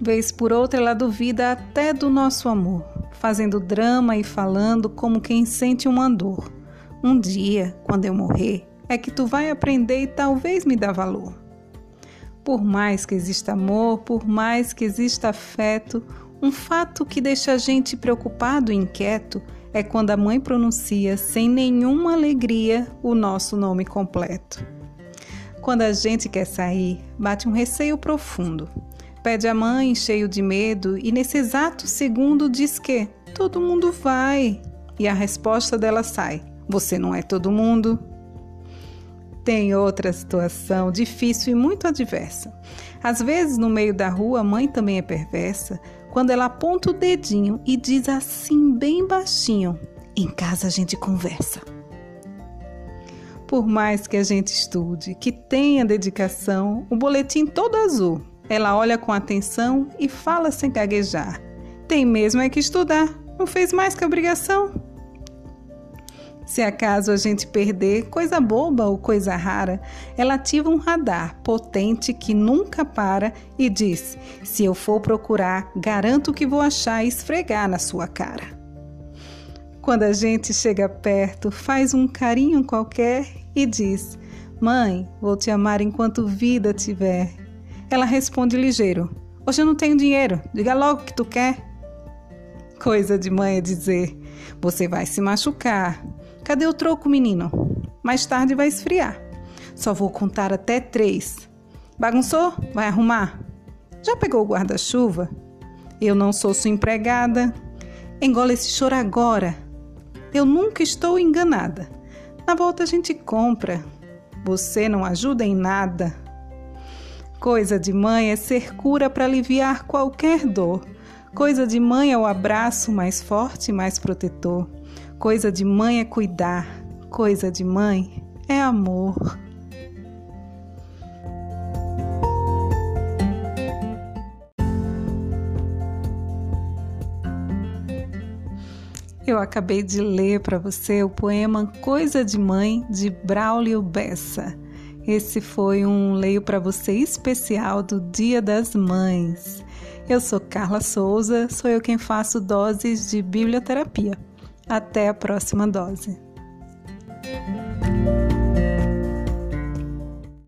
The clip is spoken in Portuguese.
Vez por outra, ela duvida até do nosso amor, fazendo drama e falando como quem sente uma dor. Um dia, quando eu morrer, é que tu vai aprender e talvez me dá valor. Por mais que exista amor, por mais que exista afeto, um fato que deixa a gente preocupado e inquieto é quando a mãe pronuncia sem nenhuma alegria o nosso nome completo. Quando a gente quer sair, bate um receio profundo. Pede a mãe, cheio de medo, e nesse exato segundo diz que todo mundo vai. E a resposta dela sai: Você não é todo mundo? Tem outra situação difícil e muito adversa. Às vezes, no meio da rua, a mãe também é perversa, quando ela aponta o dedinho e diz assim, bem baixinho: Em casa a gente conversa. Por mais que a gente estude, que tenha dedicação, o boletim todo azul, ela olha com atenção e fala sem gaguejar. Tem mesmo é que estudar, não fez mais que obrigação. Se acaso a gente perder coisa boba ou coisa rara, ela ativa um radar potente que nunca para e diz: se eu for procurar, garanto que vou achar e esfregar na sua cara. Quando a gente chega perto, faz um carinho qualquer e diz: Mãe, vou te amar enquanto vida tiver. Ela responde ligeiro: Hoje eu não tenho dinheiro, diga logo o que tu quer. Coisa de mãe é dizer: Você vai se machucar. Cadê o troco, menino? Mais tarde vai esfriar. Só vou contar até três. Bagunçou? Vai arrumar? Já pegou o guarda-chuva? Eu não sou sua empregada. Engola esse choro agora. Eu nunca estou enganada. Na volta a gente compra. Você não ajuda em nada. Coisa de mãe é ser cura para aliviar qualquer dor. Coisa de mãe é o abraço mais forte e mais protetor. Coisa de mãe é cuidar, coisa de mãe é amor. Eu acabei de ler para você o poema Coisa de Mãe de Braulio Bessa. Esse foi um leio para você especial do Dia das Mães. Eu sou Carla Souza, sou eu quem faço doses de biblioterapia. Até a próxima dose.